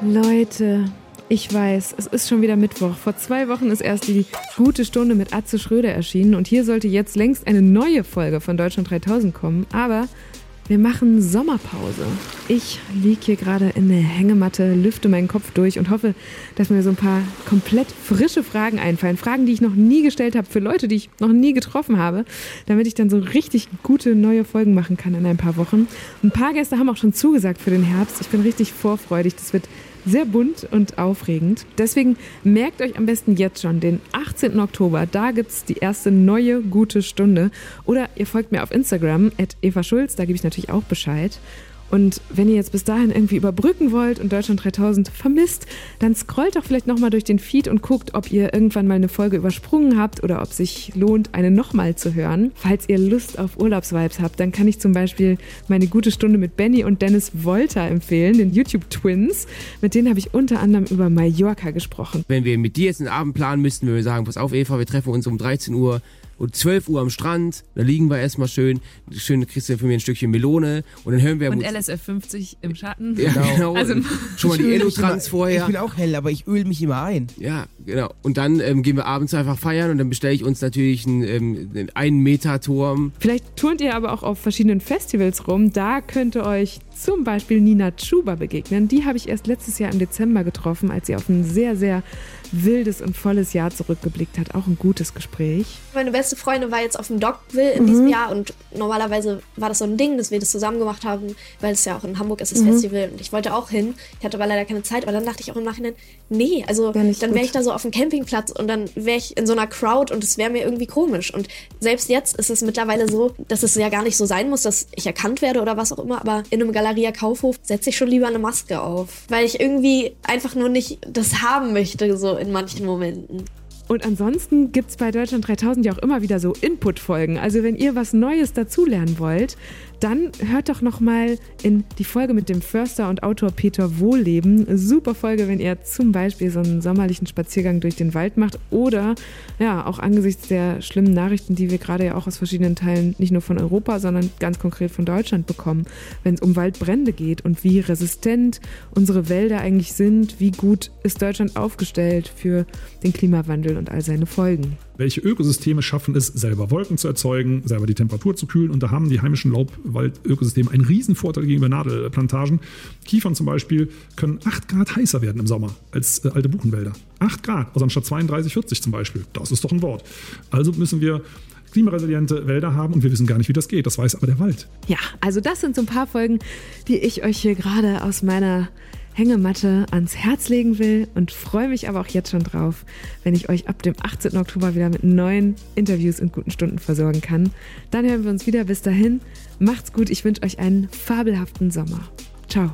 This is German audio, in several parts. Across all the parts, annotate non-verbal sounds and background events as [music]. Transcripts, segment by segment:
Leute, ich weiß, es ist schon wieder Mittwoch. Vor zwei Wochen ist erst die gute Stunde mit Atze Schröder erschienen und hier sollte jetzt längst eine neue Folge von Deutschland 3000 kommen. Aber wir machen Sommerpause. Ich liege hier gerade in der Hängematte, lüfte meinen Kopf durch und hoffe, dass mir so ein paar komplett frische Fragen einfallen. Fragen, die ich noch nie gestellt habe für Leute, die ich noch nie getroffen habe, damit ich dann so richtig gute neue Folgen machen kann in ein paar Wochen. Ein paar Gäste haben auch schon zugesagt für den Herbst. Ich bin richtig vorfreudig. Das wird sehr bunt und aufregend. Deswegen merkt euch am besten jetzt schon den 18. Oktober. Da gibt es die erste neue gute Stunde. Oder ihr folgt mir auf Instagram, at Eva Schulz, da gebe ich natürlich auch Bescheid. Und wenn ihr jetzt bis dahin irgendwie überbrücken wollt und Deutschland 3000 vermisst, dann scrollt doch vielleicht nochmal durch den Feed und guckt, ob ihr irgendwann mal eine Folge übersprungen habt oder ob sich lohnt, eine nochmal zu hören. Falls ihr Lust auf Urlaubsvibes habt, dann kann ich zum Beispiel meine gute Stunde mit Benny und Dennis Wolter empfehlen, den YouTube-Twins. Mit denen habe ich unter anderem über Mallorca gesprochen. Wenn wir mit dir jetzt einen Abend planen müssten, wenn wir sagen, pass auf Eva, wir treffen uns um 13 Uhr und 12 Uhr am Strand, da liegen wir erstmal schön, schön kriegst du für mir ein Stückchen Melone und dann hören wir... Und LSF 50 im Schatten. Ja, genau. genau. Also, schon mal die [laughs] Elotrans vorher. Ich bin auch hell, aber ich öle mich immer ein. Ja, genau. Und dann ähm, gehen wir abends einfach feiern und dann bestelle ich uns natürlich einen, ähm, einen Meter Turm. Vielleicht turnt ihr aber auch auf verschiedenen Festivals rum. Da könnte euch zum Beispiel Nina Chuba begegnen. Die habe ich erst letztes Jahr im Dezember getroffen, als sie auf ein sehr, sehr wildes und volles Jahr zurückgeblickt hat. Auch ein gutes Gespräch. Meine beste Freundin war jetzt auf dem Dockville in mhm. diesem Jahr und normalerweise war das so ein Ding, dass wir das zusammen gemacht haben, weil es ja auch in Hamburg ist, das mhm. Festival und ich wollte auch hin. Ich hatte aber leider keine Zeit, aber dann dachte ich auch im Nachhinein, nee, also dann wäre ich da so auf dem Campingplatz und dann wäre ich in so einer Crowd und es wäre mir irgendwie komisch. Und selbst jetzt ist es mittlerweile so, dass es ja gar nicht so sein muss, dass ich erkannt werde oder was auch immer, aber in einem Galeria Kaufhof setze ich schon lieber eine Maske auf, weil ich irgendwie einfach nur nicht das haben möchte, so in manchen Momenten. Und ansonsten gibt es bei Deutschland 3000 ja auch immer wieder so Input-Folgen. Also wenn ihr was Neues dazulernen wollt, dann hört doch noch mal in die Folge mit dem Förster und Autor Peter Wohlleben. Super Folge, wenn ihr zum Beispiel so einen sommerlichen Spaziergang durch den Wald macht oder ja, auch angesichts der schlimmen Nachrichten, die wir gerade ja auch aus verschiedenen Teilen nicht nur von Europa, sondern ganz konkret von Deutschland bekommen, wenn es um Waldbrände geht und wie resistent unsere Wälder eigentlich sind, wie gut ist Deutschland aufgestellt für den Klimawandel und all seine Folgen. Welche Ökosysteme schaffen es, selber Wolken zu erzeugen, selber die Temperatur zu kühlen? Und da haben die heimischen Laubwaldökosysteme einen riesen Vorteil gegenüber Nadelplantagen. Kiefern zum Beispiel können 8 Grad heißer werden im Sommer als äh, alte Buchenwälder. 8 Grad, also anstatt 32, 40 zum Beispiel. Das ist doch ein Wort. Also müssen wir klimaresiliente Wälder haben und wir wissen gar nicht, wie das geht. Das weiß aber der Wald. Ja, also das sind so ein paar Folgen, die ich euch hier gerade aus meiner Hängematte ans Herz legen will und freue mich aber auch jetzt schon drauf, wenn ich euch ab dem 18. Oktober wieder mit neuen Interviews und guten Stunden versorgen kann. Dann hören wir uns wieder. Bis dahin, macht's gut. Ich wünsche euch einen fabelhaften Sommer. Ciao.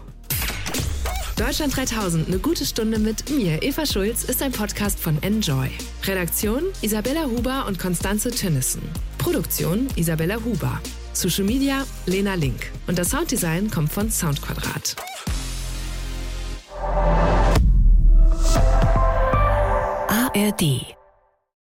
Deutschland 3000, eine gute Stunde mit mir, Eva Schulz, ist ein Podcast von Enjoy. Redaktion Isabella Huber und Konstanze Tönnissen. Produktion Isabella Huber. Social Media Lena Link. Und das Sounddesign kommt von Soundquadrat. ARD